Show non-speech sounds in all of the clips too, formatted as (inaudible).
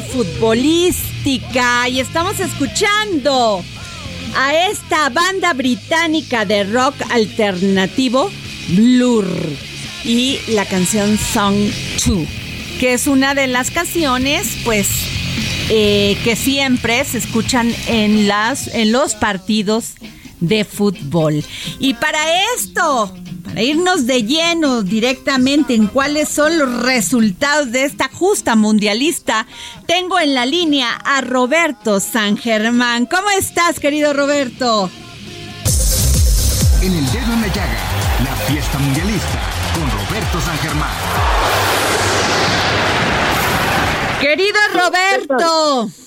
Futbolística? Y estamos escuchando a esta banda británica de rock alternativo, Blur, y la canción Song 2, que es una de las canciones, pues, eh, que siempre se escuchan en, las, en los partidos de fútbol. Y para esto, irnos de lleno directamente en cuáles son los resultados de esta justa mundialista, tengo en la línea a Roberto San Germán. ¿Cómo estás, querido Roberto? En el dedo en la llaga, la fiesta mundialista con Roberto San Germán. Querido Roberto.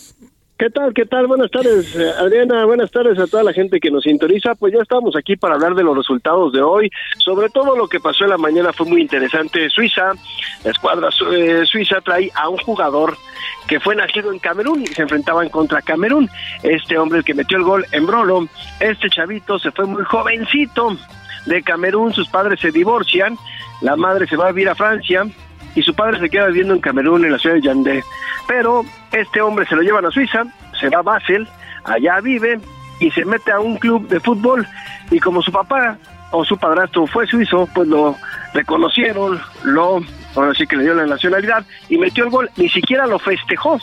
¿Qué tal? ¿Qué tal? Buenas tardes, eh, Adriana. Buenas tardes a toda la gente que nos sintoniza. Pues ya estamos aquí para hablar de los resultados de hoy. Sobre todo lo que pasó en la mañana fue muy interesante. Suiza, la escuadra eh, suiza trae a un jugador que fue nacido en Camerún y se enfrentaban contra Camerún. Este hombre, que metió el gol en Brolo, este chavito se fue muy jovencito de Camerún. Sus padres se divorcian. La madre se va a vivir a Francia y su padre se queda viviendo en Camerún, en la ciudad de Yandé. Pero este hombre se lo llevan a Suiza, se va a Basel, allá vive y se mete a un club de fútbol y como su papá o su padrastro fue suizo, pues lo reconocieron, lo, ahora sí que le dio la nacionalidad y metió el gol, ni siquiera lo festejó.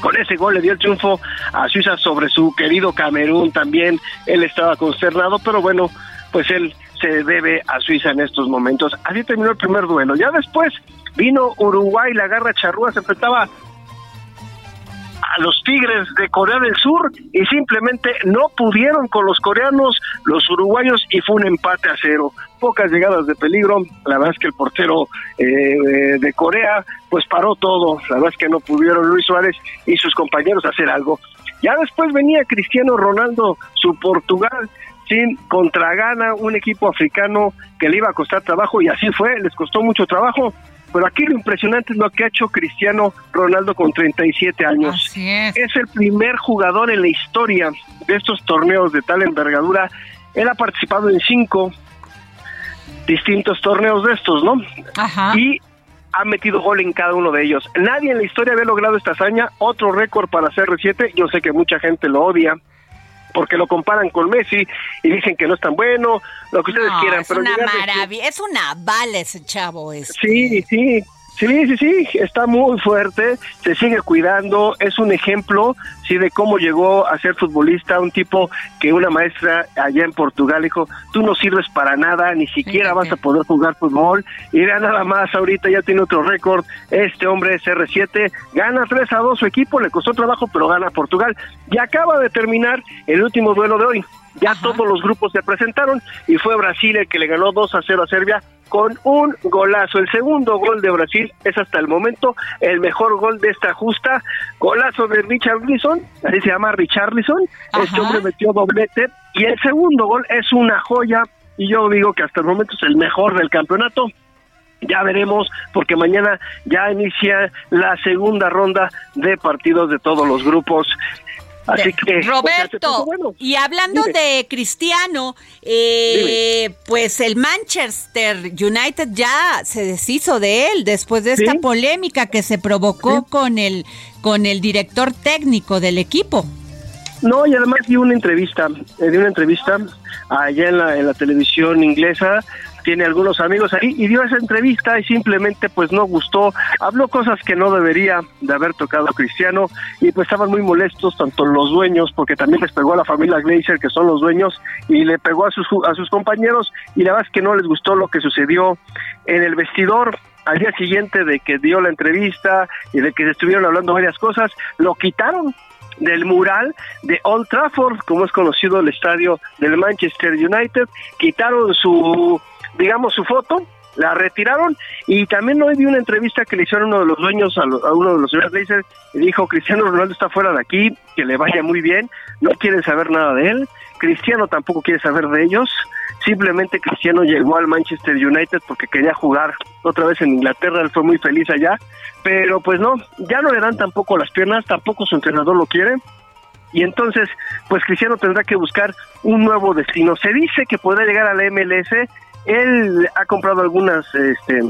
Con ese gol le dio el triunfo a Suiza sobre su querido Camerún también. Él estaba consternado, pero bueno, pues él se debe a Suiza en estos momentos. Así terminó el primer duelo. Ya después vino Uruguay, la garra charrúa se enfrentaba a los Tigres de Corea del Sur y simplemente no pudieron con los coreanos, los uruguayos y fue un empate a cero. Pocas llegadas de peligro, la verdad es que el portero eh, de Corea pues paró todo, la verdad es que no pudieron Luis Suárez y sus compañeros hacer algo. Ya después venía Cristiano Ronaldo, su Portugal, sin contra Ghana, un equipo africano que le iba a costar trabajo y así fue, les costó mucho trabajo. Pero aquí lo impresionante es lo que ha hecho Cristiano Ronaldo con 37 años. Así es. Es el primer jugador en la historia de estos torneos de tal envergadura. Él ha participado en cinco distintos torneos de estos, ¿no? Ajá. Y ha metido gol en cada uno de ellos. Nadie en la historia había logrado esta hazaña, otro récord para CR7. Yo sé que mucha gente lo odia porque lo comparan con Messi y dicen que no es tan bueno, lo que ustedes No, quieran, es pero una de- maravilla, es una bala ese chavo. Es. Sí, sí, Sí, sí, sí, está muy fuerte, se sigue cuidando, es un ejemplo, sí, de cómo llegó a ser futbolista, un tipo que una maestra allá en Portugal dijo, tú no sirves para nada, ni siquiera vas a poder jugar fútbol, y vea nada más, ahorita ya tiene otro récord, este hombre es R7, gana 3 a 2 su equipo, le costó trabajo, pero gana Portugal, y acaba de terminar el último duelo de hoy, ya todos los grupos se presentaron, y fue Brasil el que le ganó 2 a 0 a Serbia, con un golazo. El segundo gol de Brasil es hasta el momento el mejor gol de esta justa. Golazo de Richarlison, así se llama Richarlison. Este hombre metió doblete. Y el segundo gol es una joya. Y yo digo que hasta el momento es el mejor del campeonato. Ya veremos, porque mañana ya inicia la segunda ronda de partidos de todos los grupos. Así que Roberto, bueno. y hablando Dime. de Cristiano, eh, pues el Manchester United ya se deshizo de él después de esta ¿Sí? polémica que se provocó ¿Sí? con el con el director técnico del equipo. No, y además dio una entrevista, eh, dio una entrevista allá en la, en la televisión inglesa, tiene algunos amigos ahí y dio esa entrevista y simplemente pues no gustó, habló cosas que no debería de haber tocado a Cristiano y pues estaban muy molestos tanto los dueños porque también les pegó a la familia Glazer que son los dueños y le pegó a sus a sus compañeros y la verdad es que no les gustó lo que sucedió en el vestidor al día siguiente de que dio la entrevista y de que se estuvieron hablando varias cosas, lo quitaron del mural de Old Trafford, como es conocido el estadio del Manchester United, quitaron su, digamos, su foto, la retiraron y también hoy vi una entrevista que le hicieron uno de los dueños a, lo- a uno de los señores y dijo Cristiano Ronaldo está fuera de aquí, que le vaya muy bien, no quieren saber nada de él, Cristiano tampoco quiere saber de ellos, simplemente Cristiano llegó al Manchester United porque quería jugar otra vez en Inglaterra, él fue muy feliz allá, pero pues no, ya no le dan tampoco las piernas, tampoco su entrenador lo quiere, y entonces, pues Cristiano tendrá que buscar un nuevo destino. Se dice que podrá llegar a la MLS. Él ha comprado algunas, este,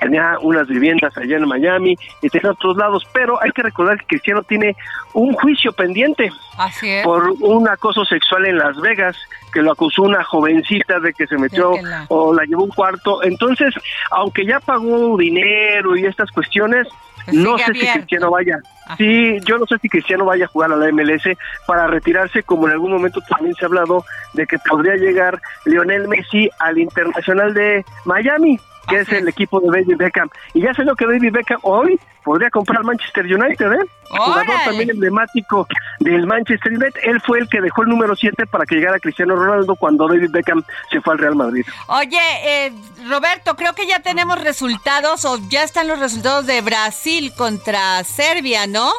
tenía unas viviendas allá en Miami y tiene otros lados, pero hay que recordar que Cristiano tiene un juicio pendiente Así es. por un acoso sexual en Las Vegas, que lo acusó una jovencita de que se metió De que la- o la llevó un cuarto. Entonces, aunque ya pagó dinero y estas cuestiones, Pues no sé si. Cristiano vaya. Ajá. Sí, yo no sé si Cristiano vaya a jugar a la MLS para retirarse, como en algún momento también se ha hablado de que podría llegar Lionel Messi al Internacional de Miami, que es el equipo de David Beckham. Y ya sé lo que David Beckham hoy podría comprar Manchester United, ¿eh? Jugador también emblemático del Manchester United. Él fue el que dejó el número 7 para que llegara Cristiano Ronaldo cuando David Beckham se fue al Real Madrid. Oye, eh, Roberto, creo que ya tenemos resultados o ya están los resultados de Brasil contra Serbia, ¿no?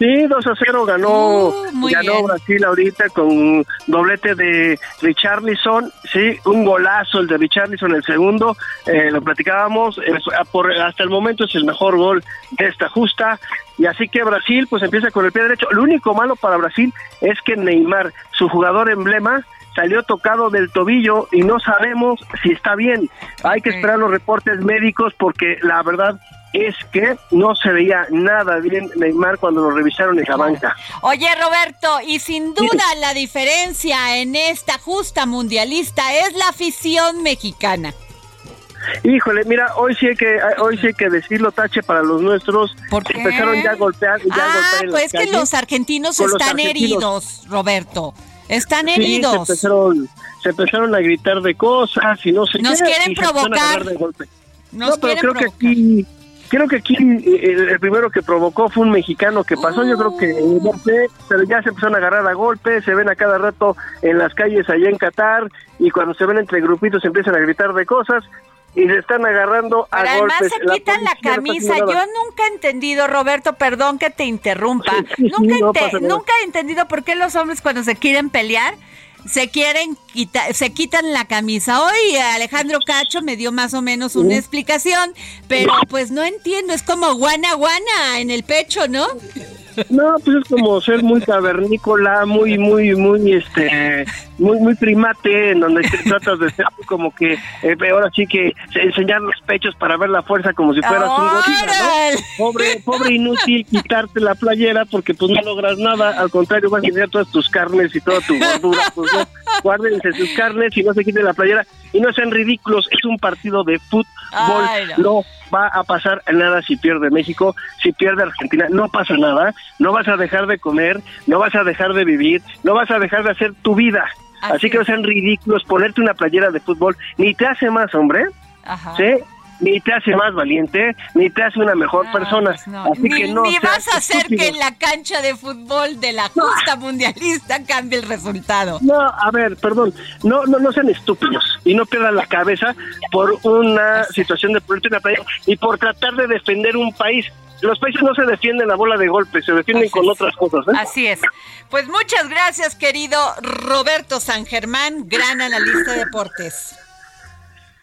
Sí, 2 a 0 ganó, Uh, ganó bien. Brasil ahorita con doblete de Richarlison, sí, un golazo el de Richarlison el segundo, eh, lo platicábamos, eh, por, hasta el momento es el mejor gol de esta justa, y así que Brasil pues empieza con el pie derecho. Lo único malo para Brasil es que Neymar, su jugador emblema, salió tocado del tobillo y no sabemos si está bien. Hay que esperar los reportes médicos porque la verdad es que no se veía nada bien Neymar cuando lo revisaron en la banca. Oye, Roberto, y sin duda la diferencia en esta justa mundialista es la afición mexicana. Híjole, mira, hoy sí hay que hoy sí hay que decirlo tache para los nuestros. ¿Por Se qué? Empezaron ya a golpear, ya a ah, golpear en pues que los argentinos con los están argentinos. heridos, Roberto. Están Sí, se heridos. empezaron, se empezaron a gritar de cosas y no sé Nos qué, quieren se a provocar. Nos no, pero quieren creo que provocar. aquí creo que aquí eh, el, primero que provocó fue un mexicano que pasó, yo creo que Uh. no sé, pero ya se empezaron a agarrar a golpes, se ven a cada rato en las calles allá en Qatar y cuando se ven entre grupitos empiezan a gritar de cosas y se están agarrando a Pero además golpes. se quitan la camisa. Yo nunca he entendido, Roberto, perdón que te interrumpa. Sí, sí, nunca, no ente- nunca he entendido por qué los hombres cuando se quieren pelear se quieren quitar, se quitan la camisa. Hoy Alejandro Cacho me dio más o menos una explicación, pero pues no entiendo, es como guana guana en el pecho, ¿no? No, pues es como ser muy cavernícola, muy, muy, muy, este, muy, muy primate, en donde te tratas de ser como que, eh, ahora sí que enseñar los pechos para ver la fuerza como si fueras un gorila. ¿no? Pobre, pobre inútil quitarte la playera porque pues no logras nada, al contrario vas a enseñar todas tus carnes y toda tu gordura, pues no, guárdense sus carnes y no se quiten la playera y no sean ridículos, es un partido de fútbol, Ay, no. no va a pasar nada si pierde México, si pierde Argentina, no pasa nada, no vas a dejar de comer, no vas a dejar de vivir, no vas a dejar de hacer tu vida. Así, Así que no es. sean ridículos, ponerte una playera de fútbol ni te hace más hombre, Ajá. ¿sí? Ni te hace más valiente, ni te hace una mejor No, persona. pues no. Así Ni, que no ni vas a hacer que en la cancha de fútbol de la justa mundialista cambie el resultado. No, a ver, perdón, no, no, no sean estúpidos y no pierdan la cabeza por una situación de playa y por tratar de defender un país. Los países no se defienden a bola de golpe, se defienden Así con es. otras cosas. ¿eh? Así es. Pues muchas gracias, querido Roberto San Germán, gran analista de deportes.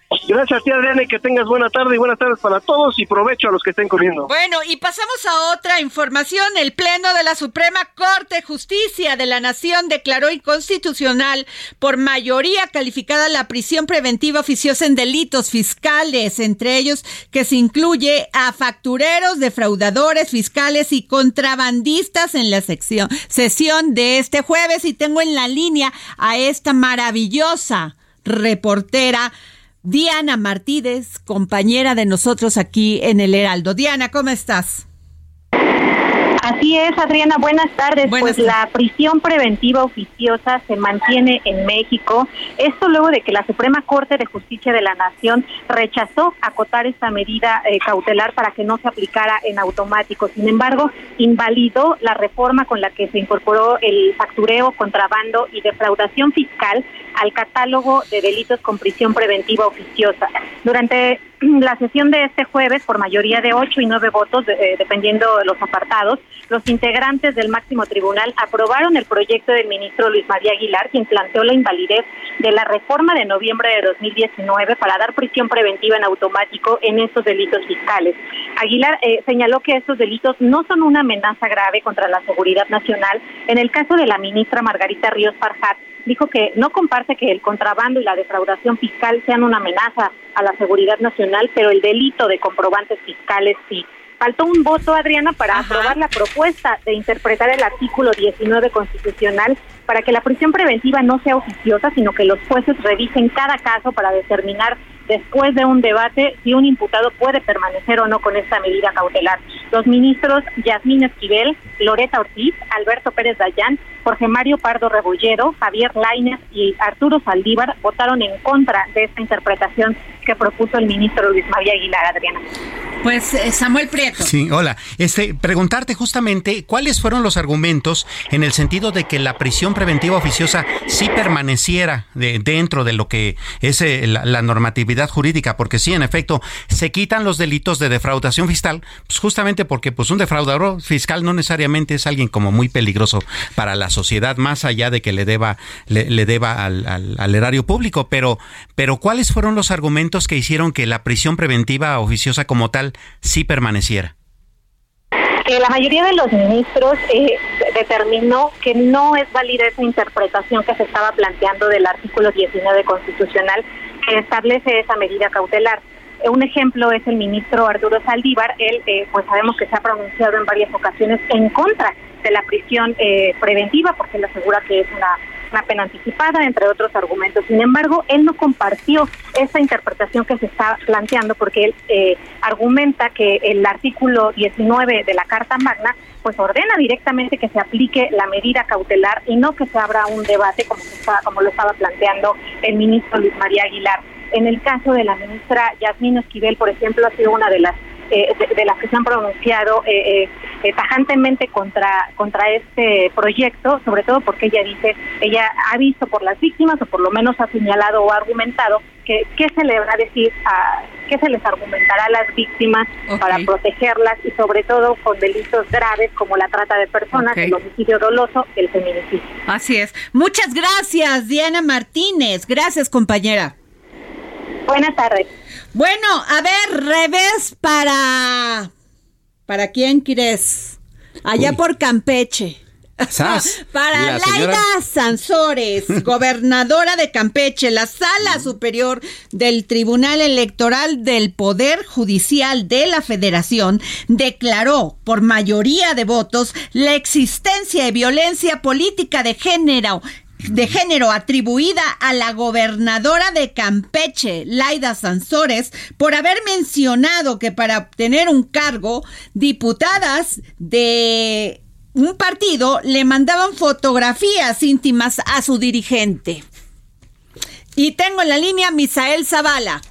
Gracias a ti, Adriana, que tengas buena tarde y buenas tardes para todos y provecho a los que estén comiendo. Bueno, y pasamos a otra información. El Pleno de la Suprema Corte de Justicia de la Nación declaró inconstitucional por mayoría calificada la prisión preventiva oficiosa en delitos fiscales, entre ellos que se incluye a factureros, defraudadores fiscales y contrabandistas en la sección, sesión de este jueves. Y tengo en la línea a esta maravillosa reportera. Diana Martínez, compañera de nosotros aquí en el Heraldo. Diana, ¿cómo estás? Así es, Adriana, buenas tardes. Buenas pues la prisión preventiva oficiosa se mantiene en México. Esto luego de que la Suprema Corte de Justicia de la Nación rechazó acotar esta medida eh, cautelar para que no se aplicara en automático. Sin embargo, invalidó la reforma con la que se incorporó el factureo, contrabando y defraudación fiscal al catálogo de delitos con prisión preventiva oficiosa. Durante (clears throat) la sesión de este jueves, por mayoría de ocho y nueve votos, eh, dependiendo de los apartados, los integrantes del máximo tribunal aprobaron el proyecto del ministro Luis María Aguilar, quien planteó la invalidez de la reforma de noviembre de 2019 para dar prisión preventiva en automático en estos delitos fiscales. Aguilar eh, señaló que estos delitos no son una amenaza grave contra la seguridad nacional. En el caso de la ministra Margarita Ríos Farjat, dijo que no comparte que el contrabando y la defraudación fiscal sean una amenaza a la seguridad nacional, pero el delito de comprobantes fiscales sí. Faltó un voto, Adriana, para Ajá. aprobar la propuesta de interpretar el artículo 19 constitucional para que la prisión preventiva no sea oficiosa, sino que los jueces revisen cada caso para determinar después de un debate si un imputado puede permanecer o no con esta medida cautelar. Los ministros Yasmín Esquivel, Loreta Ortiz, Alberto Pérez Dayán, Jorge Mario Pardo Rebolledo, Javier Lainez y Arturo Saldívar votaron en contra de esta interpretación que propuso el ministro Luis María Aguilar, Adriana. Pues eh, Samuel Prieto. Sí, hola. Este, preguntarte justamente cuáles fueron los argumentos en el sentido de que la prisión preventiva oficiosa sí permaneciera de- dentro de lo que es eh, la, la normatividad jurídica, porque sí, en efecto, se quitan los delitos de defraudación fiscal, pues justamente porque pues un defraudador fiscal no necesariamente es alguien como muy peligroso para la sociedad, más allá de que le deba, le, deba al, al- al erario público, pero, pero ¿cuáles fueron los argumentos que hicieron que la prisión preventiva oficiosa como tal sí permaneciera? Eh, la mayoría de los ministros eh, determinó que no es válida esa interpretación que se estaba planteando del artículo 19 constitucional que establece esa medida cautelar. Eh, Un ejemplo es el ministro Arturo Saldívar. Él, eh, pues sabemos que se ha pronunciado en varias ocasiones en contra de la prisión eh, preventiva porque él asegura que es una, una pena anticipada, entre otros argumentos. Sin embargo, él no compartió esa interpretación que se está planteando porque él eh, argumenta que el artículo 19 de la Carta Magna pues ordena directamente que se aplique la medida cautelar y no que se abra un debate como, se como lo estaba planteando el ministro Luis María Aguilar. En el caso de la ministra Yasmín Esquivel, por ejemplo, ha sido una de las eh, de, de las que se han pronunciado eh, eh, eh, tajantemente contra contra este proyecto, sobre todo porque ella dice, ella ha visto por las víctimas o por lo menos ha señalado o argumentado que qué se le va a decir, a, qué se les argumentará a las víctimas para protegerlas y sobre todo con delitos graves como la trata de personas, el homicidio doloso, el feminicidio. Así es. Muchas gracias, Diana Martínez. Gracias, compañera. Buenas tardes. Bueno, a ver, revés para... ¿Para quién quieres? Allá Uy. por Campeche. Sas, (laughs) Para la señora- Laida Sansores, (laughs) gobernadora de Campeche, la sala superior del Tribunal Electoral del Poder Judicial de la Federación declaró por mayoría de votos la existencia de violencia política de género de género atribuida a la gobernadora de Campeche, Laida Sansores, por haber mencionado que para obtener un cargo, diputadas de un partido le mandaban fotografías íntimas a su dirigente. Y tengo en la línea Misael Zavala.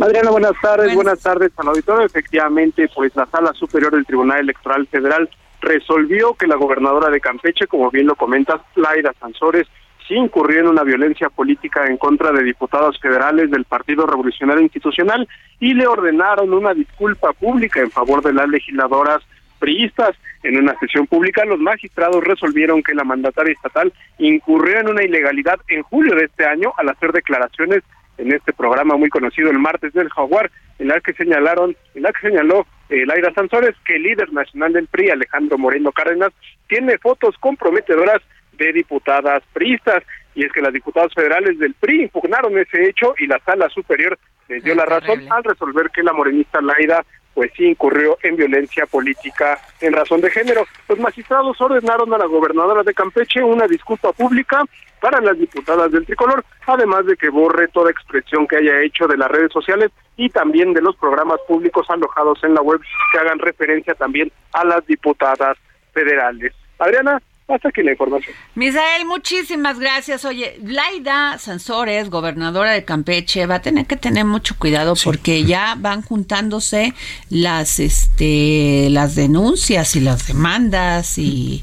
Adriana, buenas tardes, buenas, tardes al auditorio. Efectivamente, pues la Sala Superior del Tribunal Electoral Federal resolvió que la gobernadora de Campeche, como bien lo comentas, Laira Sansores, sí incurrió en una violencia política en contra de diputados federales del Partido Revolucionario Institucional y le ordenaron una disculpa pública en favor de las legisladoras priistas. En una sesión pública, los magistrados resolvieron que la mandataria estatal incurrió en una ilegalidad en julio de este año al hacer declaraciones en este programa muy conocido el martes del Jaguar, en la que señalaron, en la que señaló eh, Laira Sansores que el líder nacional del PRI, Alejandro Moreno Cárdenas, tiene fotos comprometedoras de diputadas priistas, y es que las diputadas federales del PRI impugnaron ese hecho y la sala superior les dio la razón al resolver que la morenista Laida pues sí incurrió en violencia política en razón de género. Los magistrados ordenaron a la gobernadora de Campeche una disculpa pública para las diputadas del tricolor, además de que borre toda expresión que haya hecho de las redes sociales y también de los programas públicos alojados en la web que hagan referencia también a las diputadas federales. Adriana, hasta aquí la información. Misael, muchísimas gracias. Oye, Laida Sansores, gobernadora de Campeche, va a tener que tener mucho cuidado porque ya van juntándose las, este, las denuncias y las demandas y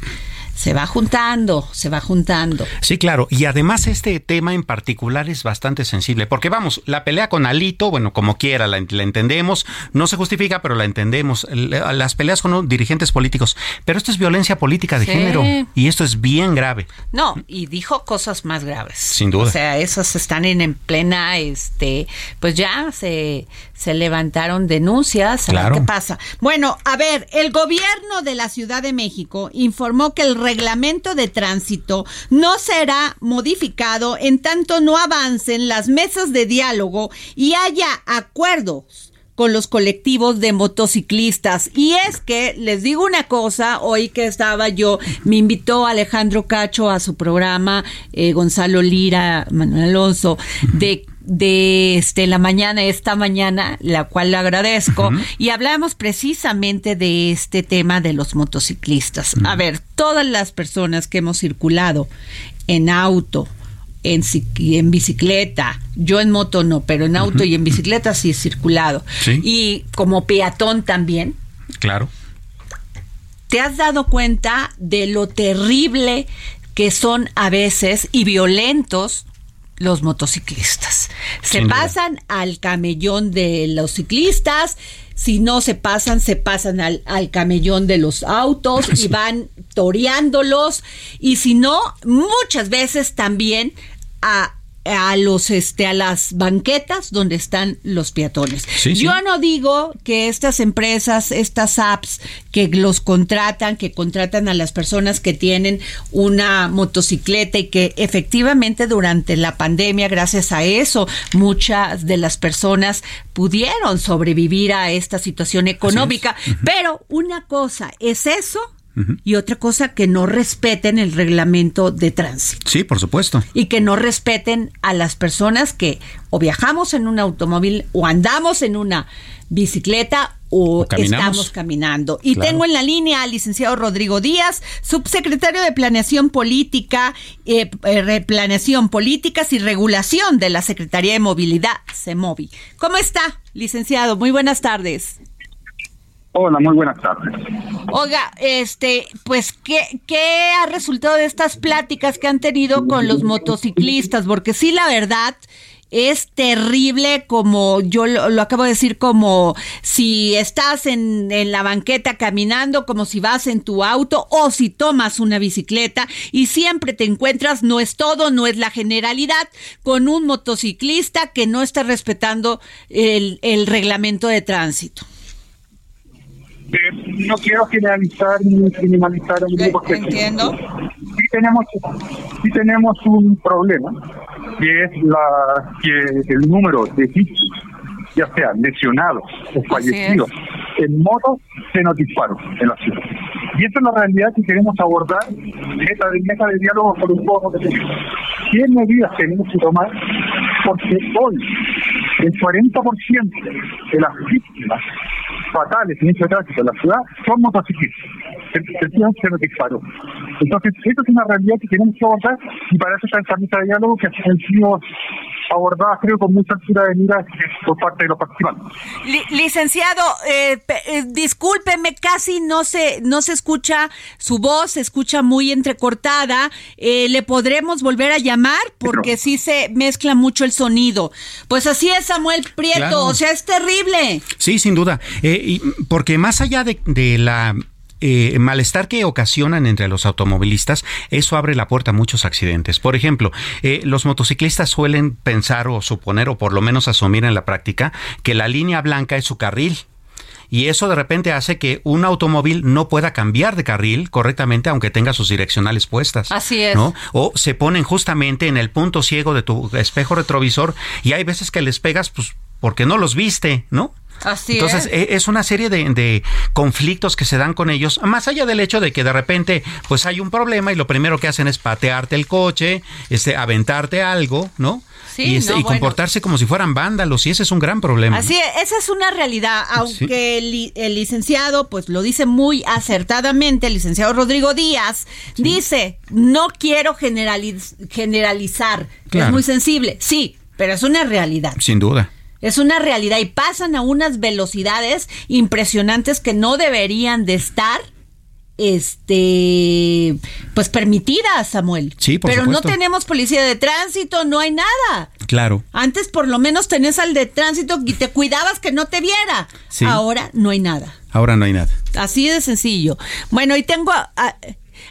se va juntando, se va juntando. Sí, claro. Y además este tema en particular es bastante sensible, porque vamos, la pelea con Alito, bueno, como quiera, la, entendemos, no se justifica, pero la entendemos. Las peleas con dirigentes políticos, pero esto es violencia política de género y esto es bien grave. No, y dijo cosas más graves. Sin duda. O sea, esas están en, en plena, este, pues ya se, se levantaron denuncias. A ¿Qué pasa? Bueno, a ver, el gobierno de la Ciudad de México informó que el reglamento de tránsito no será modificado en tanto no avancen las mesas de diálogo y haya acuerdos con los colectivos de motociclistas. Y es que les digo una cosa, hoy que estaba yo, me invitó Alejandro Cacho a su programa, eh, Gonzalo Lira, Manuel Alonso, de de este la mañana esta mañana la cual le agradezco y hablamos precisamente de este tema de los motociclistas a ver todas las personas que hemos circulado en auto en, en bicicleta, yo en moto no, pero en auto y en bicicleta sí he circulado. Y como peatón también. Claro. ¿Te has dado cuenta de lo terrible que son a veces y violentos los motociclistas. Se pasan al camellón de los ciclistas, si no se pasan, se pasan al, camellón de los autos y (laughs) van toreándolos, y si no, muchas veces también a a los este a las banquetas donde están los peatones. Yo no digo que estas empresas, estas apps que los contratan, que contratan a las personas que tienen una motocicleta y que efectivamente durante la pandemia gracias a eso muchas de las personas pudieron sobrevivir a esta situación económica, pero una cosa es eso y otra cosa, que no respeten el reglamento de tránsito. Sí, por supuesto. Y que no respeten a las personas que o viajamos en un automóvil o andamos en una bicicleta o, estamos caminando. Y tengo en la línea al licenciado Rodrigo Díaz, subsecretario de Planeación Política, eh, eh, Planeación Políticas y Regulación de la Secretaría de Movilidad, CEMOVI. ¿Cómo está, licenciado? Muy buenas tardes. Hola, muy buenas tardes. Oiga, este, pues, ¿qué, ¿qué ha resultado de estas pláticas que han tenido con los motociclistas? Porque sí, la verdad, es terrible como yo lo, acabo de decir, como si estás en, en, la banqueta caminando, como si vas en tu auto o si tomas una bicicleta y siempre te encuentras, no es todo, no es la generalidad, con un motociclista que no está respetando el, el reglamento de tránsito no quiero generalizar ni criminalizar a un grupo Entiendo. Sí tenemos, sí tenemos un problema, que es la que el número de víctimas, ya sea lesionados o fallecidos, en modo se nos disparó en la ciudad. Y esa es la realidad que queremos abordar en esta mesa de diálogo por un poco. ¿Qué medidas tenemos que tomar? Porque hoy el 40% de las víctimas fatales en este tránsito en la motociclistas. El se lo disparó. Entonces, esto es una realidad que tenemos que abordar y para eso está esta mesa de diálogo que han sido abordadas, creo, con mucha altura de mira por parte de los participantes. licenciado, eh, eh, discúlpeme, casi no se, no se escucha su voz, se escucha muy entrecortada. Eh, ¿Le podremos volver a llamar? Porque sí se mezcla mucho el sonido. Pues así es, Samuel Prieto, o sea, es terrible. Sí, sin duda. y porque más allá de, de la eh, malestar que ocasionan entre los automovilistas, eso abre la puerta a muchos accidentes. Por ejemplo, eh, los motociclistas suelen pensar o suponer, o por lo menos asumir en la práctica, que la línea blanca es su carril y eso de repente hace que un automóvil no pueda cambiar de carril correctamente aunque tenga sus direccionales puestas. Así es. ¿no? O se ponen justamente en el punto ciego de tu espejo retrovisor y hay veces que les pegas pues porque no los viste, ¿no? Así Entonces, es. E, es una serie de, conflictos que se dan con ellos, más allá del hecho de que de repente, pues hay un problema y lo primero que hacen es patearte el coche, este, aventarte algo, ¿no? Sí, y, este, y comportarse como si fueran vándalos, y ese es un gran problema. Así es, esa es una realidad, aunque el, licenciado, pues lo dice muy acertadamente, el licenciado Rodrigo Díaz, dice, no quiero generalizar, es muy sensible, sí, pero es una realidad. Sin duda. Es una realidad y pasan a unas velocidades impresionantes que no deberían de estar este pues permitidas, Samuel. Sí, por Pero no tenemos policía de tránsito, no hay nada. Claro. Antes por lo menos tenés al de tránsito y te cuidabas que no te viera. Ahora no hay nada. Ahora no hay nada. Así de sencillo. Bueno, y tengo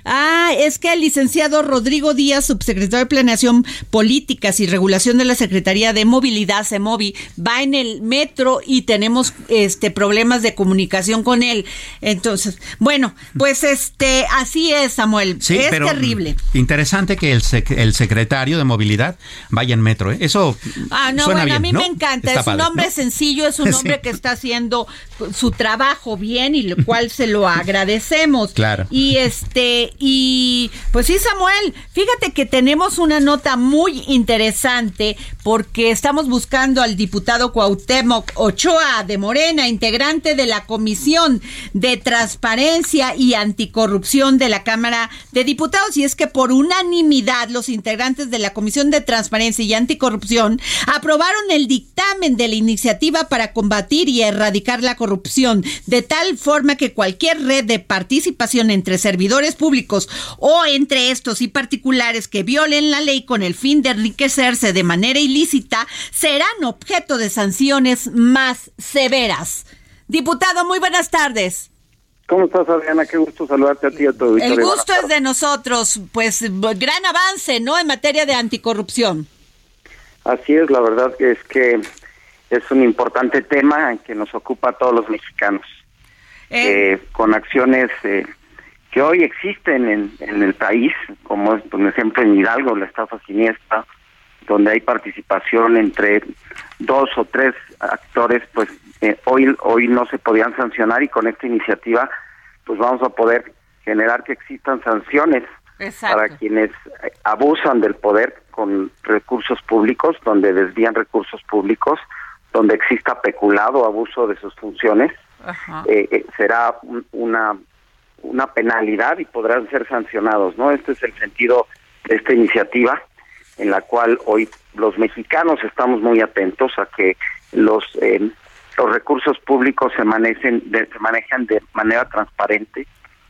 Ah, es que el licenciado Rodrigo Díaz, subsecretario de Planeación Políticas y Regulación de la Secretaría de Movilidad, CEMOVI, va en el metro y tenemos este problemas de comunicación con él. Entonces, bueno, pues este, así es, Samuel. es terrible. Interesante que el, el secretario de Movilidad vaya en metro, ¿eh? Eso Ah, no, bueno, a mí me encanta. es un hombre sencillo, es un (laughs) hombre que está haciendo su trabajo bien y lo cual se lo agradecemos. Claro. Y este y pues sí, Samuel, fíjate que tenemos una nota muy interesante porque estamos buscando al diputado Cuauhtémoc Ochoa de Morena, integrante de la Comisión de Transparencia y Anticorrupción de la Cámara de Diputados. Y es que por unanimidad los integrantes de la Comisión de Transparencia y Anticorrupción aprobaron el dictamen de la iniciativa para combatir y erradicar la corrupción, de tal forma que cualquier red de participación entre servidores públicos o entre estos y particulares que violen la ley con el fin de enriquecerse de manera ilícita serán objeto de sanciones más severas. Diputado, muy buenas tardes. ¿Cómo estás, Adriana? Qué gusto saludarte a ti y a todo. El gusto es de nosotros. Pues gran avance, ¿no? En materia de anticorrupción. Así es, la verdad es que es un importante tema que nos ocupa a todos los mexicanos. Eh, eh, con acciones eh, que hoy existen en, en el país, como es, por ejemplo, en Hidalgo, la estafa siniestra, donde hay participación entre dos o tres actores, pues eh, hoy hoy no se podían sancionar y con esta iniciativa pues vamos a poder generar que existan sanciones para quienes eh, abusan del poder con recursos públicos, donde desvían recursos públicos, donde exista peculado, abuso de sus funciones. Eh, será una una penalidad y podrán ser sancionados, ¿no? Este es el sentido de esta iniciativa en la cual hoy los mexicanos estamos muy atentos a que los eh, los recursos públicos se manejen de, se manejan de manera transparente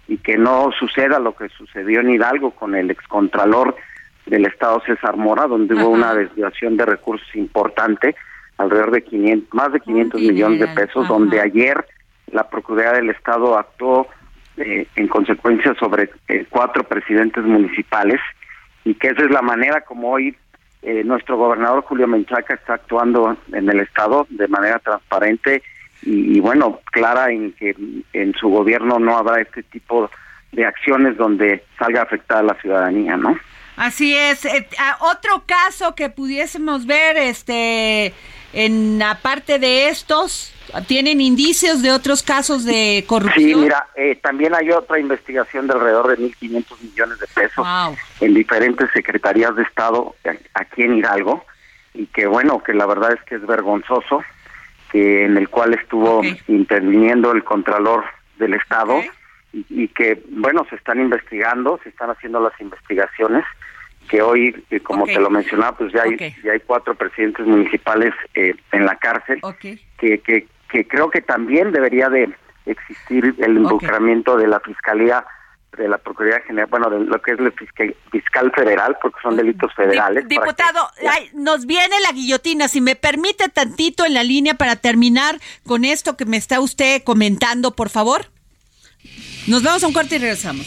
y que no suceda lo que sucedió en Hidalgo con el excontralor del estado César Mora donde hubo una desviación de recursos importante alrededor de 500 más de 500 millones de pesos donde ayer la Procuraduría del Estado actuó eh, en consecuencia sobre eh, cuatro presidentes municipales y que esa es la manera como hoy eh, nuestro gobernador Julio Menchaca está actuando en el estado de manera transparente y, bueno clara en que en su gobierno no habrá este tipo de acciones donde salga afectada la ciudadanía, ¿no? Así es. Eh, otro caso que pudiésemos ver, este, en aparte de estos, ¿tienen indicios de otros casos de corrupción? Sí, mira, eh, también hay otra investigación de alrededor de 1.500 millones de pesos en diferentes secretarías de Estado aquí en Hidalgo y que bueno, que la verdad es que es vergonzoso, que en el cual estuvo interviniendo el Contralor del Estado y, que bueno, se están investigando, se están haciendo las investigaciones que hoy, eh, como te lo mencionaba, pues ya hay, ya hay cuatro presidentes municipales eh, en la cárcel, que, que, que creo que también debería de existir el involucramiento de la Fiscalía de la Procuraduría General, bueno, de lo que es el fiscal, federal, porque son delitos federales. Diputado, nos viene la guillotina. Si me permite tantito en la línea para terminar con esto que me está usted comentando, por favor. Nos vamos a un corte y regresamos.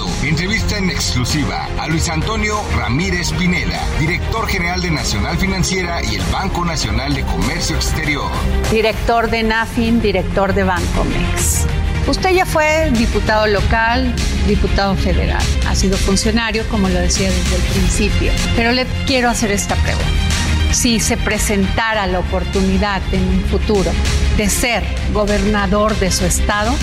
entrevista en exclusiva a Luis Antonio Ramírez Pineda, director general de Nacional Financiera y el Banco Nacional de Comercio Exterior. Director de NAFIN, director de Bancomex. Usted ya fue diputado local, diputado federal, ha sido funcionario, como lo decía desde el principio, pero le quiero hacer esta pregunta. Si se presentara la oportunidad en un futuro de ser gobernador de su estado,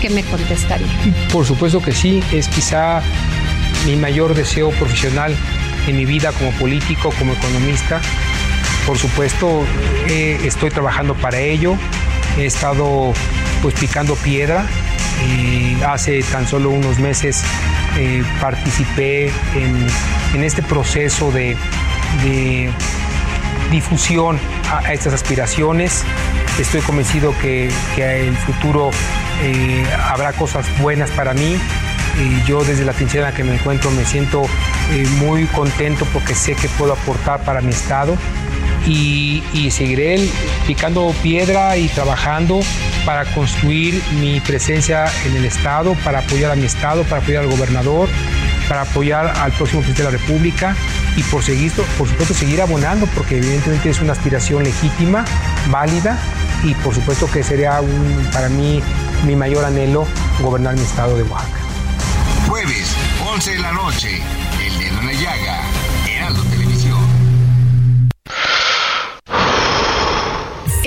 ¿qué me contestaría? Por supuesto que sí, es quizá mi mayor deseo profesional en mi vida como político, como economista. Por supuesto, estoy trabajando para ello. He estado pues picando piedra. hace tan solo unos meses eh, participé en, este proceso de, difusión a, estas aspiraciones. Estoy convencido que, que el futuro eh, habrá cosas buenas para mí. yo desde la trinchera en la que me encuentro me siento eh, muy contento porque sé que puedo aportar para mi estado y, seguiré picando piedra y trabajando para construir mi presencia en el estado, para apoyar a mi estado, para apoyar al gobernador, para apoyar al próximo presidente de la República y por, seguir, por supuesto seguir abonando porque evidentemente es una aspiración legítima, válida y por supuesto que sería un, para mí mi mayor anhelo, gobernar mi estado de Oaxaca. Jueves, 11 de la noche, El Dedo en la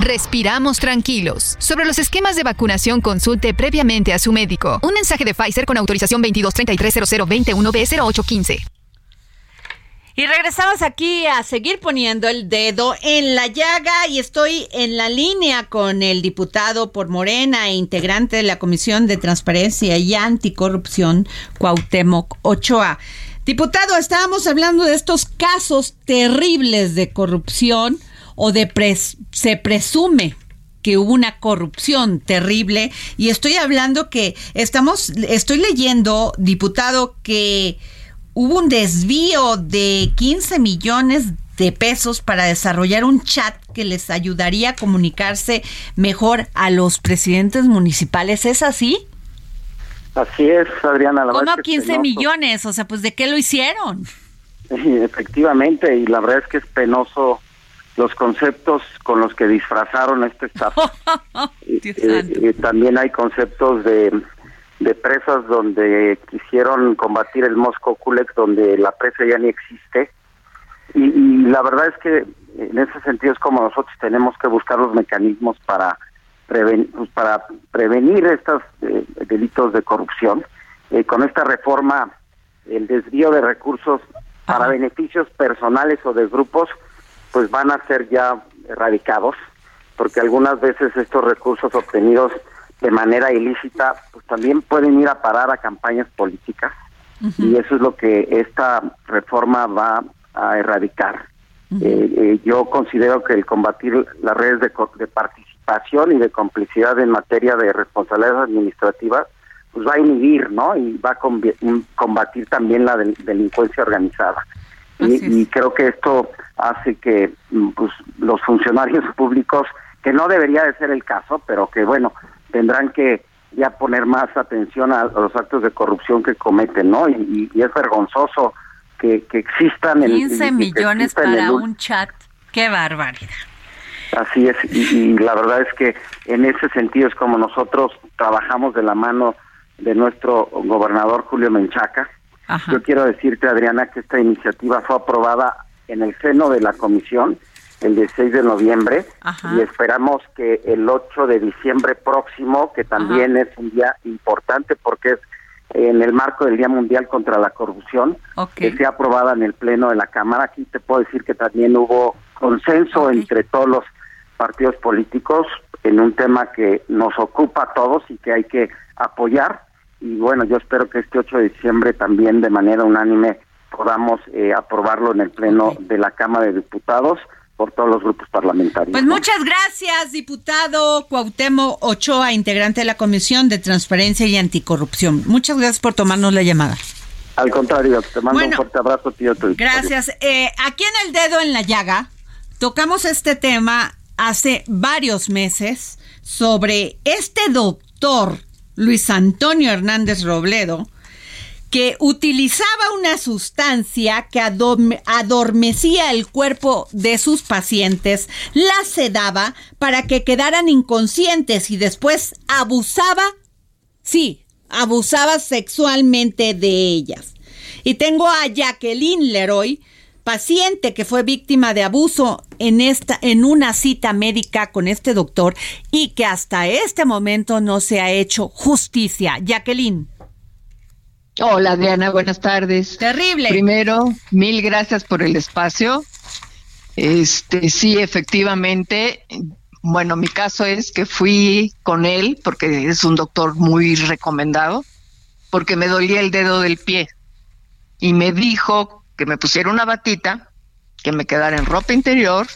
respiramos tranquilos. Sobre los esquemas de vacunación, consulte previamente a su médico. Un mensaje de Pfizer con autorización 22330021B0815. Y regresamos aquí a seguir poniendo el dedo en la llaga y estoy en la línea con el diputado por Morena e integrante de la Comisión de Transparencia y Anticorrupción, Cuauhtémoc Ochoa. Diputado, estábamos hablando de estos casos terribles de corrupción o de se presume que hubo una corrupción terrible y estoy hablando que estamos estoy leyendo diputado que hubo un desvío de 15 millones de pesos para desarrollar un chat que les ayudaría a comunicarse mejor a los presidentes municipales. ¿Es así? Así es, Adriana. La ¿Cómo 15 millones? O sea, pues ¿de qué lo hicieron? (laughs) efectivamente, y la verdad es que es penoso los conceptos con los que disfrazaron este estafa. (laughs) Eh, también hay conceptos de, de presas donde quisieron combatir el Moscow Culex, donde la presa ya ni existe. Y, la verdad es que en ese sentido es como nosotros tenemos que buscar los mecanismos para, prevenir pues, para prevenir estos eh, delitos de corrupción. Eh, con esta reforma, el desvío de recursos para beneficios personales o de grupos pues van a ser ya erradicados, porque algunas veces estos recursos obtenidos de manera ilícita, pues también pueden ir a parar a campañas políticas, y eso es lo que esta reforma va a erradicar. Eh, eh, yo considero que el combatir las redes de, de participación y de complicidad en materia de responsabilidades administrativas, pues va a inhibir, ¿no? Y va a combatir también la delincuencia organizada. Y, creo que esto hace que mm, pues, los funcionarios (laughs) públicos, que no debería de ser el caso, pero que bueno, tendrán que ya poner más atención a, los actos de corrupción que cometen, ¿no? Y, es vergonzoso que, que existan... 15 millones para un chat, qué barbaridad. Así es, y, la verdad es que en ese sentido es como nosotros trabajamos de la mano de nuestro gobernador Julio Menchaca, yo quiero decirte, Adriana, que esta iniciativa fue aprobada en el seno de la comisión el 16 de noviembre y esperamos que el 8 de diciembre próximo, que también es un día importante porque es en el marco del Día Mundial contra la Corrupción, que sea aprobada en el Pleno de la Cámara. Aquí te puedo decir que también hubo consenso entre todos los partidos políticos en un tema que nos ocupa a todos y que hay que apoyar y bueno, yo espero que este 8 de diciembre también de manera unánime podamos eh, aprobarlo en el Pleno de la Cámara de Diputados por todos los grupos parlamentarios. Pues muchas gracias, diputado Cuauhtémoc Ochoa, integrante de la Comisión de Transparencia y Anticorrupción. Muchas gracias por tomarnos la llamada. Al contrario, te mando un fuerte abrazo, tío. Gracias. Eh, aquí en el dedo en la llaga, tocamos este tema hace varios meses sobre este doctor Luis Antonio Hernández Robledo, que utilizaba una sustancia que adormecía el cuerpo de sus pacientes, la sedaba para que quedaran inconscientes y después abusaba, sí, abusaba sexualmente de ellas. Y tengo a Jacqueline Leroy, paciente que fue víctima de abuso en esta en una cita médica con este doctor y que hasta este momento no se ha hecho justicia. Jacqueline. Hola Diana, buenas tardes. Terrible. Primero, mil gracias por el espacio. Este, sí, efectivamente, bueno, mi caso es que fui con él porque es un doctor muy recomendado, porque me dolía el dedo del pie y me dijo que me pusiera una batita, que me quedara en ropa interior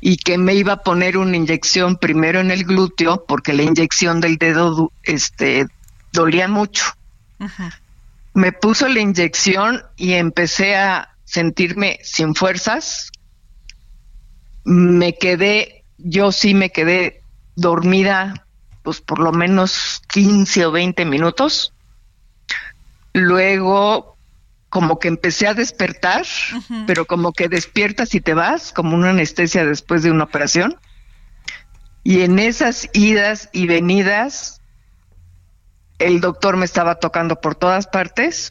y que me iba a poner una inyección primero en el glúteo porque la inyección del dedo este dolía mucho. Me puso la inyección y empecé a sentirme sin fuerzas. Me quedé, yo sí me quedé dormida pues por lo menos 15 o 20 minutos. Luego como que empecé a despertar, pero como que despiertas y te vas, como una anestesia después de una operación. Y en esas idas y venidas, el doctor me estaba tocando por todas partes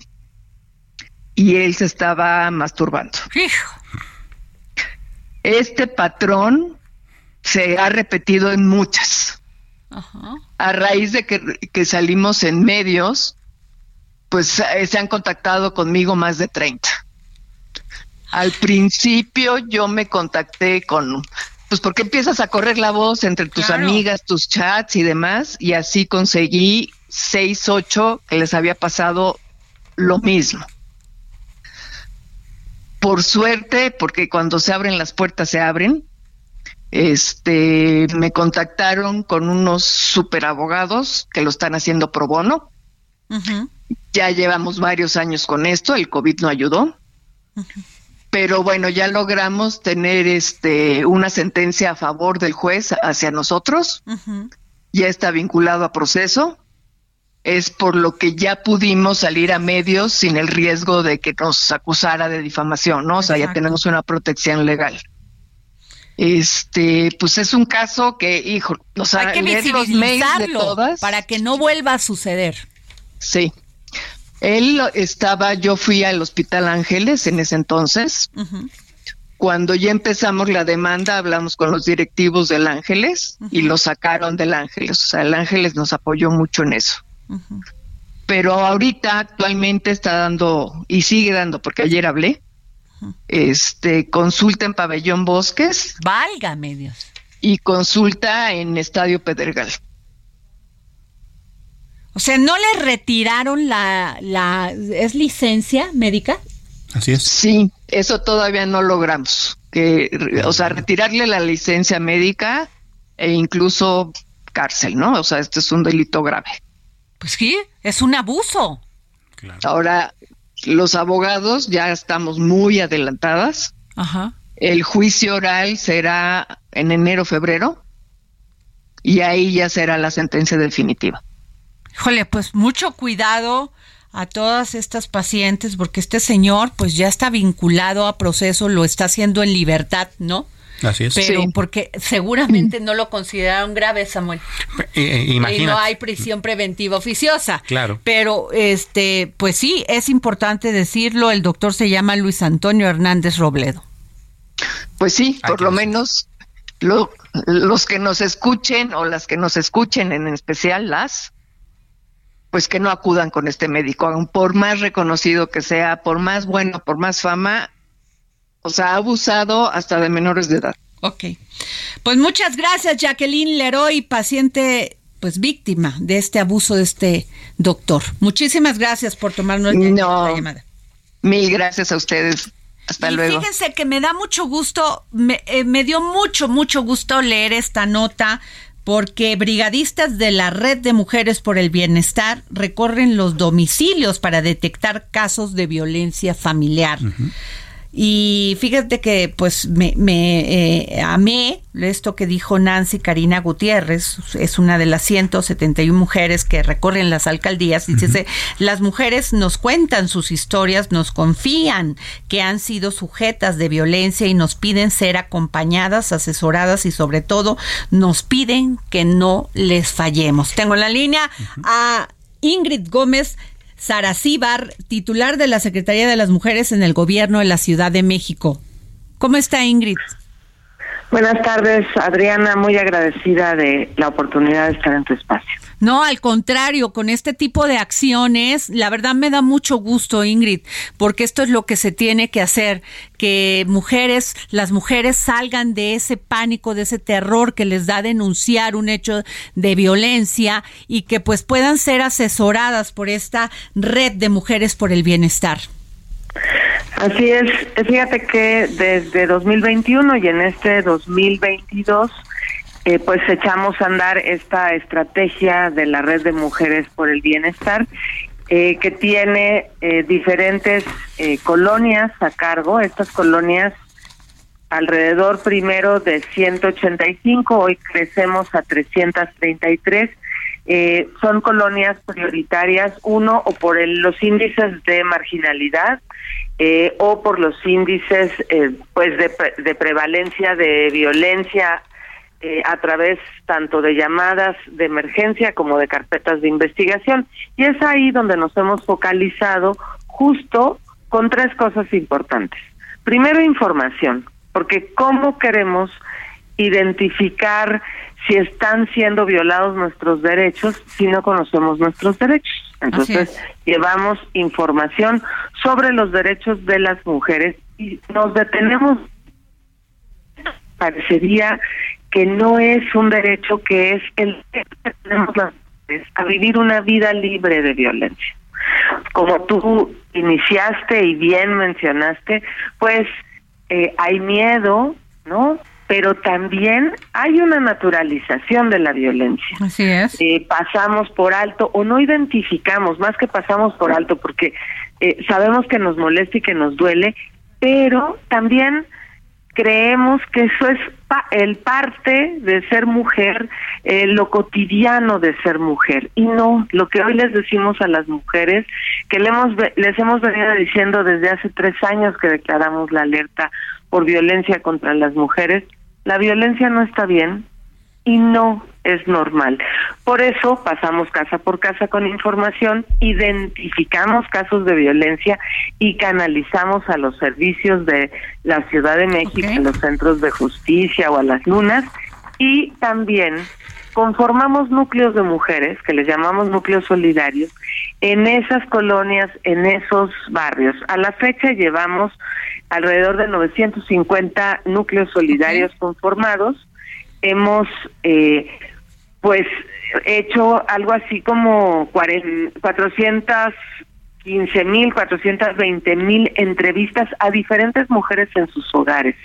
y él se estaba masturbando. Este patrón se ha repetido en muchas. A raíz de que, que, salimos en medios, pues eh, se han contactado conmigo más de 30. Al principio yo me contacté con, pues porque empiezas a correr la voz entre tus amigas, tus chats y demás, y así conseguí seis, ocho que les había pasado lo mismo. Por suerte, porque cuando se abren las puertas se abren, este, me contactaron con unos super abogados que lo están haciendo pro bono. Ya llevamos varios años con esto, el COVID no ayudó. Pero bueno, ya logramos tener este una sentencia a favor del juez hacia nosotros. Ya está vinculado a proceso. Es por lo que ya pudimos salir a medios sin el riesgo de que nos acusara de difamación, ¿no? O sea, ya tenemos una protección legal. Este, pues es un caso que, hijo, o sea, hay que visibilizarlo para que no vuelva a suceder. Sí. Él estaba, yo fui al Hospital Ángeles en ese entonces. Cuando ya empezamos la demanda, hablamos con los directivos del Ángeles y lo sacaron del Ángeles. O sea, el Ángeles nos apoyó mucho en eso. Pero ahorita, actualmente está dando, y sigue dando, porque ayer hablé, este, consulta en Pabellón Bosques. Valga medios. Y consulta en Estadio Pedregal. O sea, ¿no le retiraron la, la, ¿es licencia médica? Así es. Sí, eso todavía no logramos. Que, o sea, retirarle la licencia médica e incluso cárcel, ¿no? O sea, este es un delito grave. Pues sí, es un abuso. Ahora, los abogados ya estamos muy adelantadas. Ajá. El juicio oral será en enero, febrero, y ahí ya será la sentencia definitiva. Híjole, pues mucho cuidado a todas estas pacientes, porque este señor pues ya está vinculado a proceso, lo está haciendo en libertad, ¿no? Así es. Pero porque seguramente no lo consideraron grave, Samuel. Eh, eh, y no hay prisión preventiva oficiosa. Claro. Pero este, pues sí, es importante decirlo, el doctor se llama Luis Antonio Hernández Robledo. Pues sí, por lo menos los que nos escuchen o las que nos escuchen en especial las pues que no acudan con este médico, por más reconocido que sea, por más bueno, por más fama, o sea, ha abusado hasta de menores de edad. Ok. Pues muchas gracias, Jacqueline Leroy, paciente, pues víctima de este abuso de este doctor. Muchísimas gracias por tomarnos la llamada. Mil gracias a ustedes. Hasta y luego. Fíjense que me da mucho gusto, me, eh, me dio mucho, mucho gusto leer esta nota porque brigadistas de la Red de Mujeres por el Bienestar recorren los domicilios para detectar casos de violencia familiar. Y fíjate que pues me, me eh, amé esto que dijo Nancy Karina Gutiérrez, es una de las 171 mujeres que recorren las alcaldías, dice, las mujeres nos cuentan sus historias, nos confían que han sido sujetas de violencia y nos piden ser acompañadas, asesoradas y sobre todo nos piden que no les fallemos. Tengo en la línea a Ingrid Gómez Saracíbar, titular de la Secretaría de las Mujeres en el Gobierno de la Ciudad de México. ¿Cómo está Ingrid? Buenas tardes, Adriana, muy agradecida de la oportunidad de estar en tu espacio. No, al contrario, con este tipo de acciones, la verdad me da mucho gusto, Ingrid, porque esto es lo que se tiene que hacer, que mujeres, las mujeres salgan de ese pánico, de ese terror que les da denunciar un hecho de violencia y que pues puedan ser asesoradas por esta red de mujeres por el bienestar. Así es, fíjate que desde 2021 y en este 2022 eh, pues echamos a andar esta estrategia de la red de mujeres por el bienestar eh, que tiene eh, diferentes colonias a cargo. Estas colonias alrededor primero de 185, hoy crecemos a 333 eh, son colonias prioritarias, uno o por el, los índices de marginalidad eh, o por los índices eh, pues de, de, prevalencia de violencia a través tanto de llamadas de emergencia como de carpetas de investigación. Y es ahí donde nos hemos focalizado justo con tres cosas importantes. Primero, información, porque ¿cómo queremos identificar si están siendo violados nuestros derechos si no conocemos nuestros derechos. Entonces, llevamos información sobre los derechos de las mujeres y nos detenemos. Parecería que no es un derecho que es el que tenemos las mujeres a vivir una vida libre de violencia. Como tú iniciaste y bien mencionaste, pues eh, hay miedo, ¿no? Pero también hay una naturalización de la violencia. Así es. Eh, pasamos por alto o no identificamos, más que pasamos por alto, porque eh, sabemos que nos molesta y que nos duele, pero también creemos que eso es el parte de ser mujer, eh, lo cotidiano de ser mujer. Y no, lo que hoy les decimos a las mujeres, que le hemos, les hemos venido diciendo desde hace tres años que declaramos la alerta por violencia contra las mujeres, la violencia no está bien y no es normal. Por eso pasamos casa por casa con información, identificamos casos de violencia y canalizamos a los servicios de la Ciudad de México, a los centros de justicia o a las lunas y también conformamos núcleos de mujeres, que les llamamos núcleos solidarios, en esas colonias, en esos barrios. A la fecha llevamos alrededor de 950 núcleos solidarios conformados. Hemos, eh, pues, hecho algo así como 415 mil, 420 mil entrevistas a diferentes mujeres en sus hogares.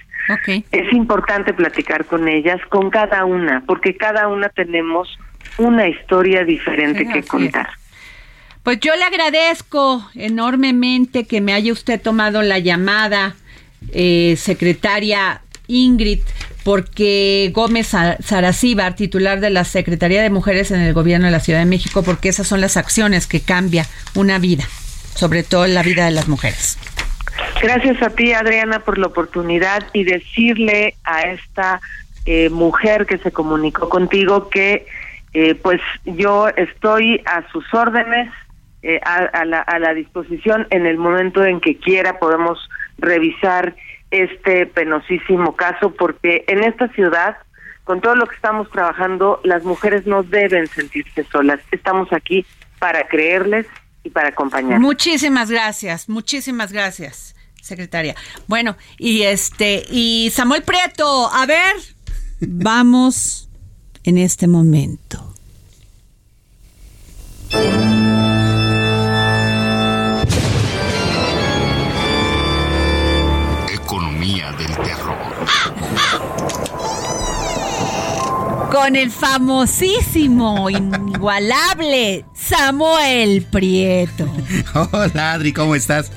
Es importante platicar con ellas, con cada una, porque cada una tenemos una historia diferente que contar. Pues yo le agradezco enormemente que me haya usted tomado la llamada, eh, secretaria Ingrid, porque Gómez Saracíbar, titular de la Secretaría de Mujeres en el Gobierno de la Ciudad de México, porque esas son las acciones que cambia una vida, sobre todo la vida de las mujeres. Gracias a ti, Adriana, por la oportunidad y decirle a esta eh, mujer que se comunicó contigo que eh, pues yo estoy a sus órdenes eh, a, la, a la disposición en el momento en que quiera podemos revisar este penosísimo caso porque en esta ciudad con todo lo que estamos trabajando las mujeres no deben sentirse solas. Estamos aquí para creerles y para acompañar. Muchísimas gracias muchísimas gracias secretaria. Bueno y este y Samuel Prieto a ver (laughs) vamos en este momento con el famosísimo, inigualable Samuel Prieto. Hola Adri, ¿cómo estás?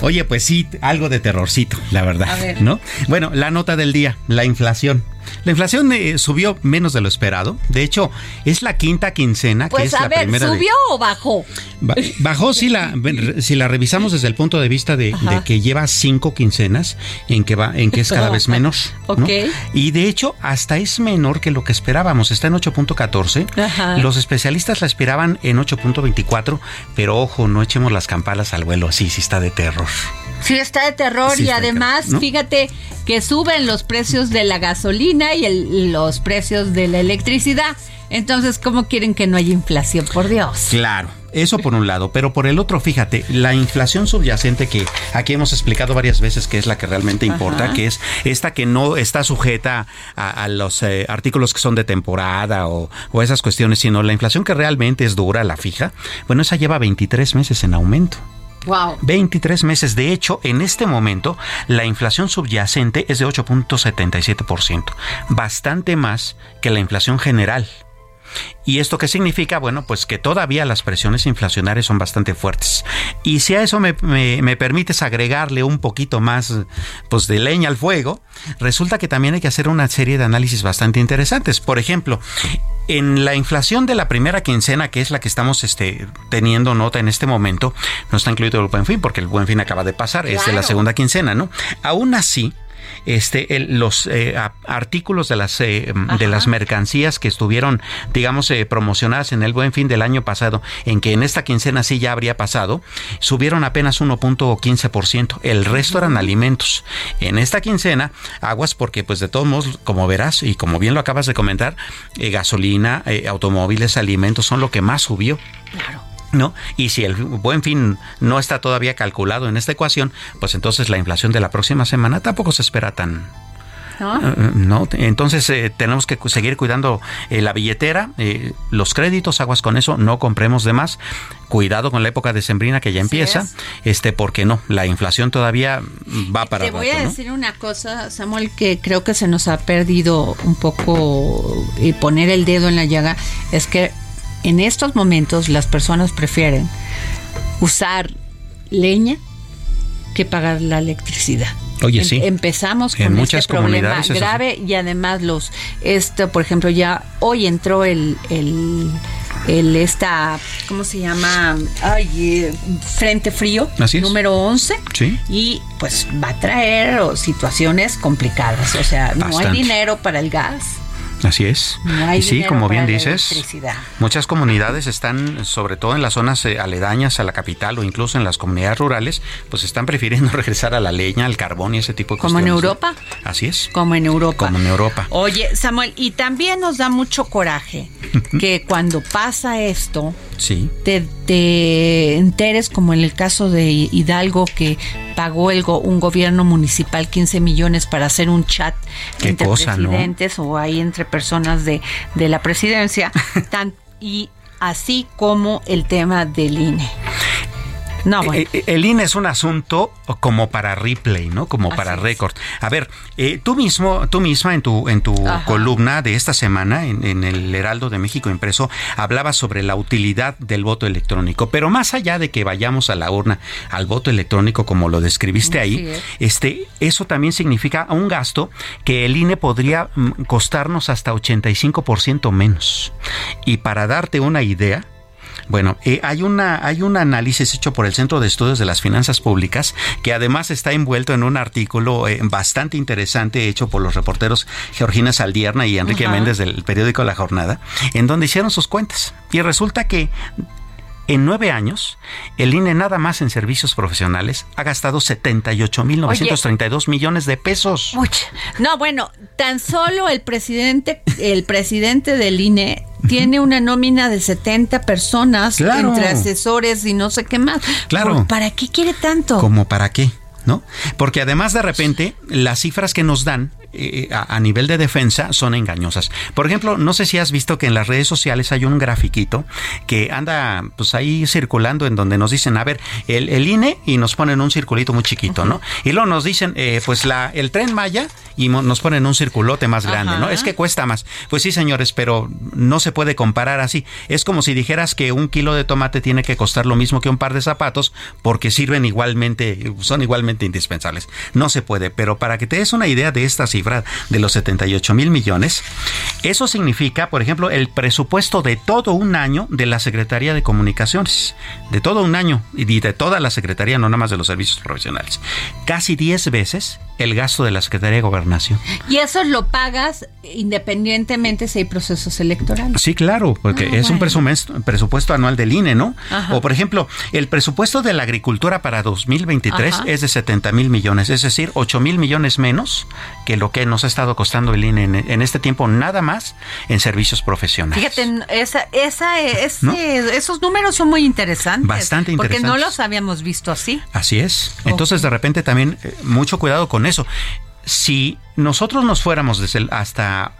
Oye, pues sí, algo de terrorcito, la verdad, ¿no? Bueno, la nota del día, la inflación. La inflación eh, subió menos de lo esperado. De hecho, es la quinta quincena pues que es a la ver, primera. ¿Subió o bajó? bajó si la, (laughs) si la revisamos desde el punto de vista de, que lleva cinco quincenas en que va, en que es cada vez menor. Y de hecho, hasta es menor que lo que esperábamos. Está en 8.14. Los especialistas la esperaban en 8.24, pero ojo, no echemos las campanas al vuelo. Sí, sí está de terror. Sí, está de terror y además, fíjate que suben los precios de la gasolina y los precios de la electricidad. Entonces, ¿cómo quieren que no haya inflación? Por Dios. Claro. Eso por un lado, pero por el otro, fíjate, la inflación subyacente que aquí hemos explicado varias veces que es la que realmente importa, que es esta que no está sujeta a, los eh, artículos que son de temporada o, o, esas cuestiones, sino la inflación que realmente es dura, la fija, bueno, esa lleva 23 meses en aumento. Wow. 23 meses. De hecho, en este momento, la inflación subyacente es de 8.77%, bastante más que la inflación general. ¿Y esto qué significa? Bueno, pues que todavía las presiones inflacionarias son bastante fuertes. Y si a eso me, me, permites agregarle un poquito más pues, de leña al fuego, resulta que también hay que hacer una serie de análisis bastante interesantes. Por ejemplo, en la inflación de la primera quincena, que es la que estamos este, teniendo nota en este momento, no está incluido el buen fin, porque el buen fin acaba de pasar, es de la segunda quincena, ¿no? Aún así, este, los eh, artículos de las, eh, de las mercancías que estuvieron, digamos, eh, promocionadas en el buen fin del año pasado, en que en esta quincena sí ya habría pasado, subieron apenas 1.15%. El resto eran alimentos. En esta quincena, aguas porque, pues de todos modos, como verás y como bien lo acabas de comentar, gasolina, automóviles, alimentos son lo que más subió. Claro. ¿No? Y si el buen fin no está todavía calculado en esta ecuación, pues entonces la inflación de la próxima semana tampoco se espera tan, ¿no? Eh, entonces eh, tenemos que seguir cuidando eh, la billetera, los créditos, aguas con eso, no compremos de más. Cuidado con la época de sembrina que ya empieza, este, porque no, la inflación todavía va para Te voy a decir una cosa, Samuel, que creo que se nos ha perdido un poco poner el dedo en la llaga, es que en estos momentos las personas prefieren usar leña que pagar la electricidad. Oye, sí. Empezamos con este problema grave y además los esto, por ejemplo, ya hoy entró el el, el esta ¿cómo se llama? Ay, eh, frente frío número 11 sí. y pues va a traer situaciones complicadas, o sea, no hay dinero para el gas Así es. y sí, como bien dices, muchas comunidades están, sobre todo en las zonas eh, aledañas a la capital o incluso en las comunidades rurales, pues están prefiriendo (laughs) regresar a la leña, al carbón y ese tipo de cosas. Como en Europa. Así es. Como en Europa. Como en Europa. Oye, Samuel, y también nos da mucho coraje que cuando pasa esto, sí. te, te enteres, como en el caso de Hidalgo, que pagó el un gobierno municipal 15 millones para hacer un chat entre presidentes o ahí entre personas de, de la presidencia, (laughs) tan, y así como el tema del INE. No, eh, eh, el INE es un asunto como para replay, ¿no? Como para récord. A ver, eh, tú mismo, tú misma en tu en tu columna de esta semana en, el Heraldo de México impreso hablabas sobre la utilidad del voto electrónico, pero más allá de que vayamos a la urna al voto electrónico como lo describiste ahí, este eso también significa un gasto que el INE podría mm, costarnos hasta 85% menos. Y para darte una idea, bueno, eh, hay, una, hay un análisis hecho por el Centro de Estudios de las Finanzas Públicas que además está envuelto en un artículo eh, bastante interesante hecho por los reporteros Georgina Saldierna y Enrique Méndez del periódico La Jornada, en donde hicieron sus cuentas. Y resulta que en nueve años, el INE nada más en servicios profesionales ha gastado 78.932 millones de pesos. No, bueno, tan solo el presidente, el presidente del INE tiene una nómina de 70 personas entre asesores y no sé qué más. Claro. ¿Para qué quiere tanto? ¿Cómo para qué? ¿no? Porque además de repente las cifras que nos dan eh, a, nivel de defensa son engañosas. Por ejemplo, no sé si has visto que en las redes sociales hay un grafiquito que anda pues ahí circulando en donde nos dicen, a ver, el, INE y nos ponen un circulito muy chiquito, ¿no? Y luego nos dicen, eh, pues la, el tren Maya y nos ponen un circulote más grande, ¿no? Es que cuesta más. Pues sí, señores, pero no se puede comparar así. Es como si dijeras que un kilo de tomate tiene que costar lo mismo que un par de zapatos porque sirven igualmente, son igualmente indispensables. No se puede, pero para que te des una idea de esta cifra de los 78 mil millones, eso significa, por ejemplo, el presupuesto de todo un año de la Secretaría de Comunicaciones, de todo un año y de toda la Secretaría, no nada más de los servicios profesionales. Casi 10 veces el gasto de la Secretaría de Gobernación. Y eso lo pagas independientemente si hay procesos electorales. Sí, claro, porque ah, es un presupuesto, anual del INE, ¿no? O por ejemplo, el presupuesto de la agricultura para 2023 es de 70 mil millones, es decir, 8 mil millones menos que lo que nos ha estado costando el INE en, este tiempo, nada más en servicios profesionales. Fíjate, esa, esa, esos números son muy interesantes. Bastante interesantes. Porque no los habíamos visto así. Así es. Entonces, de repente también, eh, mucho cuidado con eso. Si nosotros nos fuéramos desde hasta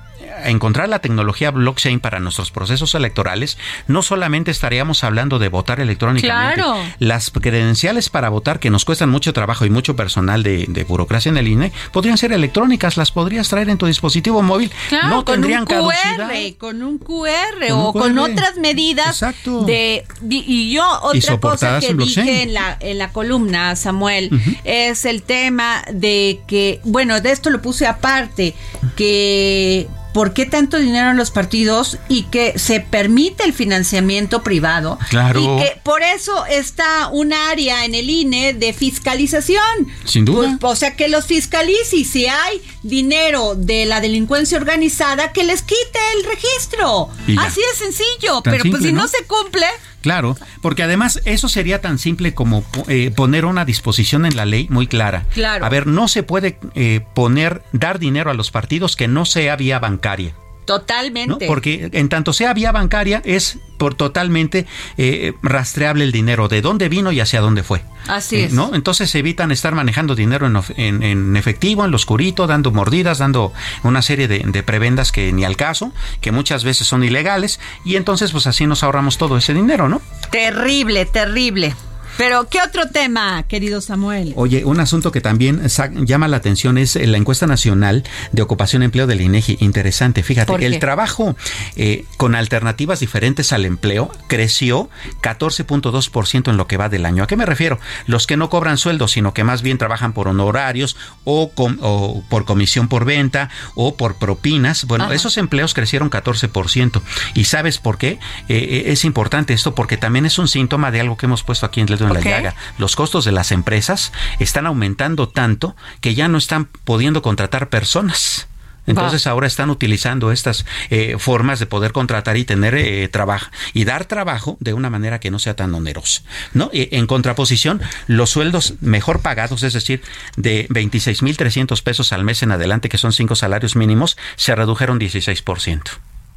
encontrar la tecnología blockchain para nuestros procesos electorales, no solamente estaríamos hablando de votar electrónicamente. Las credenciales para votar, que nos cuestan mucho trabajo y mucho personal de, burocracia en el INE, podrían ser electrónicas, las podrías traer en tu dispositivo móvil. no tendrían con un QR, con un QR o con otras medidas de y yo otra cosa que dije en la en la columna Samuel es el tema de que bueno de esto lo puse aparte que por qué tanto dinero en los partidos y que se permite el financiamiento privado. Claro. Y que por eso está un área en el INE de fiscalización. Sin duda. Pues, o sea, que los fiscalice y si hay dinero de la delincuencia organizada, que les quite el registro. Así de sencillo. Tan Pero pues si no ¿no? se cumple, Claro, porque además eso sería tan simple como eh, poner una disposición en la ley muy clara. Claro. A ver, no se puede eh, poner, dar dinero a los partidos que no sea vía bancaria. ¿No? totalmente. Porque en tanto sea vía bancaria es por totalmente eh, rastreable el dinero, de dónde vino y hacia dónde fue. Así Eh, es. ¿no? Entonces evitan estar manejando dinero en, en- en efectivo, en lo oscurito, dando mordidas, dando una serie de, de prebendas que ni al caso, que muchas veces son ilegales, y entonces pues así nos ahorramos todo ese dinero, ¿no? Terrible, terrible. Pero, ¿qué otro tema, querido Samuel? Oye, un asunto que también llama la atención es eh, la encuesta nacional de ocupación y empleo del INEGI. Interesante, fíjate, el trabajo eh, con alternativas diferentes al empleo creció 14.2% en lo que va del año. ¿A qué me refiero? Los que no cobran sueldo, sino que más bien trabajan por honorarios o, com- o por comisión por venta o por propinas. Bueno, Ajá. esos empleos crecieron 14%. ¿Y sabes por qué? Eh, eh, es importante esto porque también es un síntoma de algo que hemos puesto aquí en Dedo en la llaga. Los costos de las empresas están aumentando tanto que ya no están pudiendo contratar personas. Entonces ahora están utilizando estas eh, formas de poder contratar y tener eh, trabajo y dar trabajo de una manera que no sea tan onerosa. ¿no? En contraposición, los sueldos mejor pagados, es decir, de 26.300 pesos al mes en adelante, que son cinco salarios mínimos, se redujeron 16%.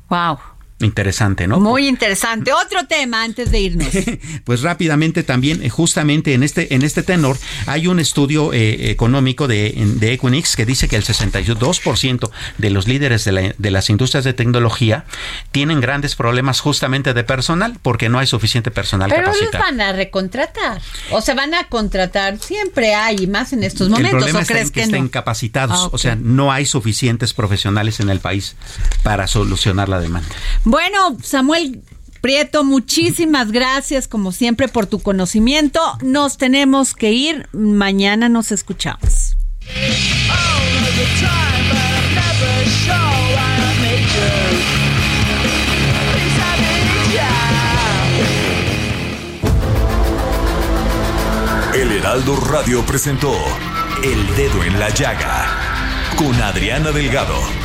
Wow. Interesante, ¿no? Muy interesante. Otro tema antes de irnos. (laughs) Pues rápidamente también, eh, justamente en este, en este tenor, hay un estudio eh, económico de, de Equinix que dice que el 62% de los líderes de, la- de las industrias de tecnología tienen grandes problemas justamente de personal porque no hay suficiente personal Pero los capacitado. van a recontratar. O se van a contratar. Siempre hay, más en estos El momentos. problema ¿O está crees en que, que, estén no? capacitados, Ah, ok. o sea, no hay suficientes profesionales en el país para solucionar la demanda. Bueno, Samuel Prieto, muchísimas gracias como siempre por tu conocimiento. Nos tenemos que ir. Mañana nos escuchamos. El Heraldo Radio presentó El Dedo en la Llaga con Adriana Delgado.